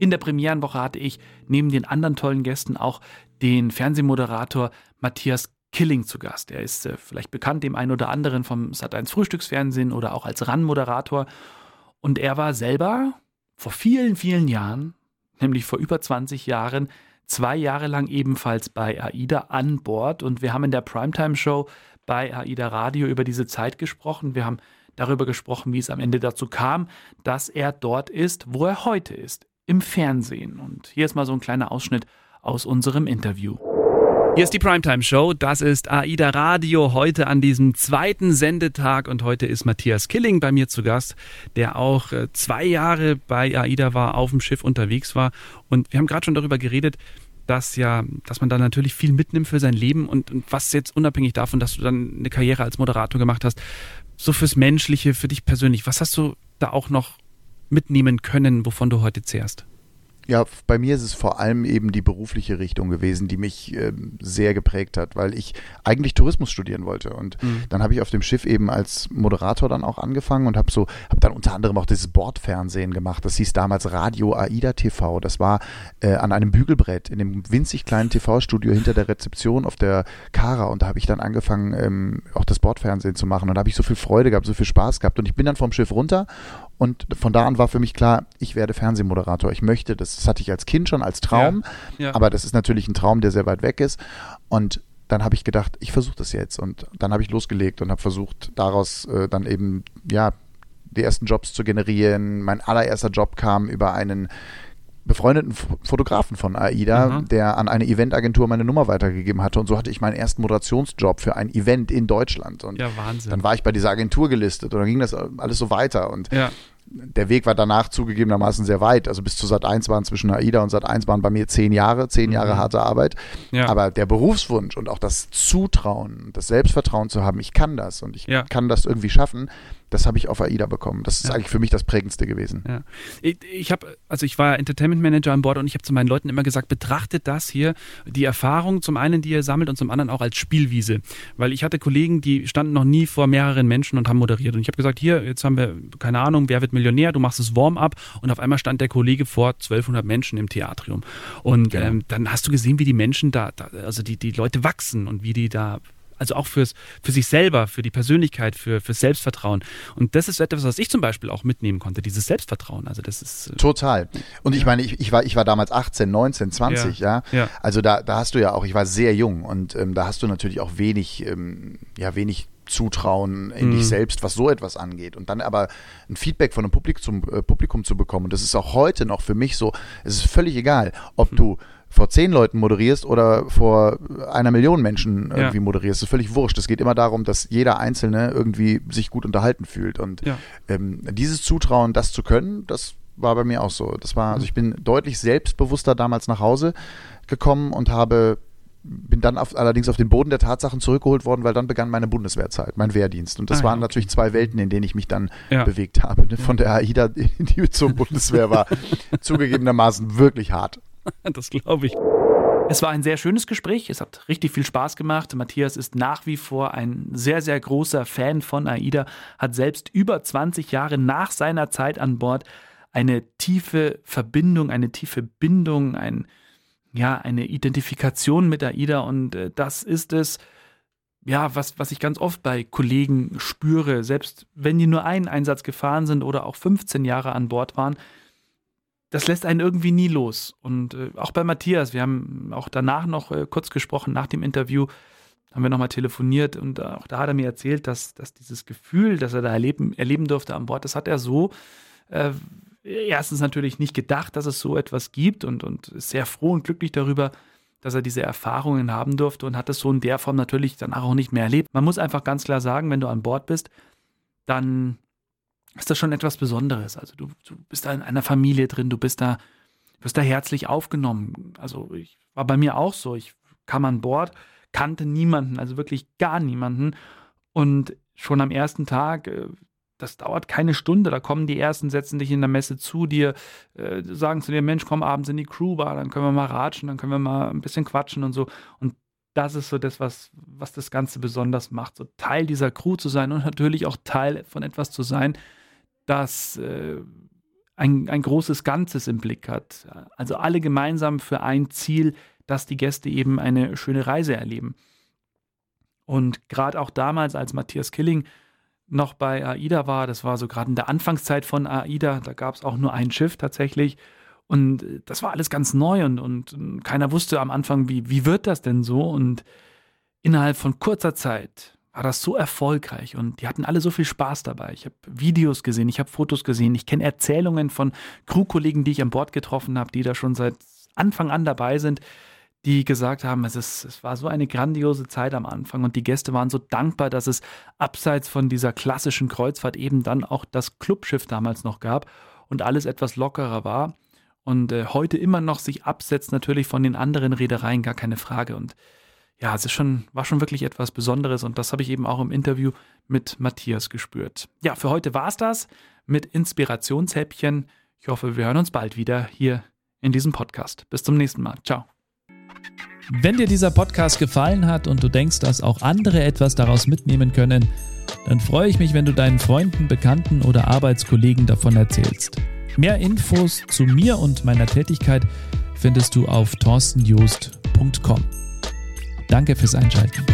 In der Premierenwoche hatte ich neben den anderen tollen Gästen auch den Fernsehmoderator Matthias Killing zu Gast. Er ist äh, vielleicht bekannt dem einen oder anderen vom Sat1 Frühstücksfernsehen oder auch als RAN-Moderator. Und er war selber vor vielen, vielen Jahren, nämlich vor über 20 Jahren, zwei Jahre lang ebenfalls bei AIDA an Bord. Und wir haben in der Primetime-Show bei AIDA Radio über diese Zeit gesprochen. Wir haben darüber gesprochen, wie es am Ende dazu kam, dass er dort ist, wo er heute ist im Fernsehen. Und hier ist mal so ein kleiner Ausschnitt aus unserem Interview. Hier ist die Primetime Show. Das ist AIDA Radio heute an diesem zweiten Sendetag. Und heute ist Matthias Killing bei mir zu Gast, der auch äh, zwei Jahre bei AIDA war, auf dem Schiff unterwegs war. Und wir haben gerade schon darüber geredet, dass ja, dass man da natürlich viel mitnimmt für sein Leben und, und was jetzt unabhängig davon, dass du dann eine Karriere als Moderator gemacht hast, so fürs Menschliche, für dich persönlich, was hast du da auch noch mitnehmen können, wovon du heute zehrst? Ja, bei mir ist es vor allem eben die berufliche Richtung gewesen, die mich äh, sehr geprägt hat, weil ich eigentlich Tourismus studieren wollte. Und mhm. dann habe ich auf dem Schiff eben als Moderator dann auch angefangen und habe so, habe dann unter anderem auch dieses Bordfernsehen gemacht. Das hieß damals Radio AIDA TV. Das war äh, an einem Bügelbrett in dem winzig kleinen TV-Studio hinter der Rezeption auf der Kara. Und da habe ich dann angefangen, ähm, auch das Bordfernsehen zu machen. Und da habe ich so viel Freude gehabt, so viel Spaß gehabt. Und ich bin dann vom Schiff runter und von da an war für mich klar, ich werde Fernsehmoderator. Ich möchte das. Das hatte ich als Kind schon als Traum. Ja, ja. Aber das ist natürlich ein Traum, der sehr weit weg ist. Und dann habe ich gedacht, ich versuche das jetzt. Und dann habe ich losgelegt und habe versucht, daraus äh, dann eben, ja, die ersten Jobs zu generieren. Mein allererster Job kam über einen befreundeten Fotografen von AIDA, mhm. der an eine Eventagentur meine Nummer weitergegeben hatte. Und so hatte ich meinen ersten Moderationsjob für ein Event in Deutschland. Und ja, Wahnsinn. dann war ich bei dieser Agentur gelistet und dann ging das alles so weiter. Und ja. der Weg war danach zugegebenermaßen sehr weit. Also bis zu Sat 1 waren zwischen AIDA und Sat 1 waren bei mir zehn Jahre, zehn mhm. Jahre harte Arbeit. Ja. Aber der Berufswunsch und auch das Zutrauen, das Selbstvertrauen zu haben, ich kann das und ich kann das irgendwie schaffen, das habe ich auf AIDA bekommen. Das ist ja. eigentlich für mich das prägendste gewesen. Ja. Ich, ich habe, also ich war Entertainment Manager an Bord und ich habe zu meinen Leuten immer gesagt, betrachtet das hier, die Erfahrung zum einen, die ihr sammelt und zum anderen auch als Spielwiese. Weil ich hatte Kollegen, die standen noch nie vor mehreren Menschen und haben moderiert. Und ich habe gesagt, hier, jetzt haben wir, keine Ahnung, wer wird Millionär, du machst das Warm-up und auf einmal stand der Kollege vor 1200 Menschen im Theatrium. Und genau. ähm, dann hast du gesehen, wie die Menschen da, da also die, die Leute wachsen und wie die da also auch fürs, für sich selber, für die Persönlichkeit, für, fürs Selbstvertrauen. Und das ist etwas, was ich zum Beispiel auch mitnehmen konnte, dieses Selbstvertrauen. Also das ist. Äh, Total. Und ich meine, ich, ich, war, ich war damals 18, 19, 20, ja. ja? ja. Also da, da hast du ja auch, ich war sehr jung und ähm, da hast du natürlich auch wenig, ähm, ja, wenig Zutrauen in mhm. dich selbst, was so etwas angeht. Und dann aber ein Feedback von einem Publikum, zum, äh, Publikum zu bekommen. Und das ist auch heute noch für mich so, es ist völlig egal, ob mhm. du vor zehn Leuten moderierst oder vor einer Million Menschen irgendwie ja. moderierst. Das ist völlig wurscht. Es geht immer darum, dass jeder Einzelne irgendwie sich gut unterhalten fühlt. Und ja. ähm, dieses Zutrauen, das zu können, das war bei mir auch so. Das war, also ich bin deutlich selbstbewusster damals nach Hause gekommen und habe bin dann auf, allerdings auf den Boden der Tatsachen zurückgeholt worden, weil dann begann meine Bundeswehrzeit, mein Wehrdienst. Und das ah, waren okay. natürlich zwei Welten, in denen ich mich dann ja. bewegt habe. Von der AIDA, die zur Bundeswehr war, zugegebenermaßen wirklich hart. das glaube ich. Es war ein sehr schönes Gespräch. Es hat richtig viel Spaß gemacht. Matthias ist nach wie vor ein sehr, sehr großer Fan von AIDA, hat selbst über 20 Jahre nach seiner Zeit an Bord eine tiefe Verbindung, eine tiefe Bindung, ein, ja, eine Identifikation mit AIDA. Und äh, das ist es, ja, was, was ich ganz oft bei Kollegen spüre, selbst wenn die nur einen Einsatz gefahren sind oder auch 15 Jahre an Bord waren, das lässt einen irgendwie nie los. Und äh, auch bei Matthias, wir haben auch danach noch äh, kurz gesprochen, nach dem Interview, haben wir nochmal telefoniert und äh, auch da hat er mir erzählt, dass, dass dieses Gefühl, das er da erleben, erleben durfte an Bord, das hat er so äh, erstens natürlich nicht gedacht, dass es so etwas gibt und, und ist sehr froh und glücklich darüber, dass er diese Erfahrungen haben durfte und hat es so in der Form natürlich danach auch nicht mehr erlebt. Man muss einfach ganz klar sagen, wenn du an Bord bist, dann ist das schon etwas Besonderes. Also du, du bist da in einer Familie drin, du bist da, wirst da herzlich aufgenommen. Also ich war bei mir auch so. Ich kam an Bord, kannte niemanden, also wirklich gar niemanden. Und schon am ersten Tag, äh, das dauert keine Stunde, da kommen die Ersten, setzen dich in der Messe zu dir, äh, sagen zu dir, Mensch, komm abends in die Crewbar, dann können wir mal ratschen, dann können wir mal ein bisschen quatschen und so. Und das ist so das, was, was das Ganze besonders macht, so Teil dieser Crew zu sein und natürlich auch Teil von etwas zu sein, das äh, ein, ein großes Ganzes im Blick hat. Also alle gemeinsam für ein Ziel, dass die Gäste eben eine schöne Reise erleben. Und gerade auch damals, als Matthias Killing noch bei AIDA war, das war so gerade in der Anfangszeit von AIDA, da gab es auch nur ein Schiff tatsächlich. Und das war alles ganz neu und, und keiner wusste am Anfang, wie, wie wird das denn so? Und innerhalb von kurzer Zeit war das so erfolgreich und die hatten alle so viel Spaß dabei. Ich habe Videos gesehen, ich habe Fotos gesehen, ich kenne Erzählungen von Crewkollegen, die ich an Bord getroffen habe, die da schon seit Anfang an dabei sind die gesagt haben, es, ist, es war so eine grandiose Zeit am Anfang und die Gäste waren so dankbar, dass es abseits von dieser klassischen Kreuzfahrt eben dann auch das Clubschiff damals noch gab und alles etwas lockerer war und äh, heute immer noch sich absetzt natürlich von den anderen Reedereien, gar keine Frage und ja, es ist schon, war schon wirklich etwas Besonderes und das habe ich eben auch im Interview mit Matthias gespürt. Ja, für heute war es das mit Inspirationshäppchen. Ich hoffe, wir hören uns bald wieder hier in diesem Podcast. Bis zum nächsten Mal. Ciao. Wenn dir dieser Podcast gefallen hat und du denkst, dass auch andere etwas daraus mitnehmen können, dann freue ich mich, wenn du deinen Freunden, Bekannten oder Arbeitskollegen davon erzählst. Mehr Infos zu mir und meiner Tätigkeit findest du auf torstenjoost.com. Danke fürs Einschalten.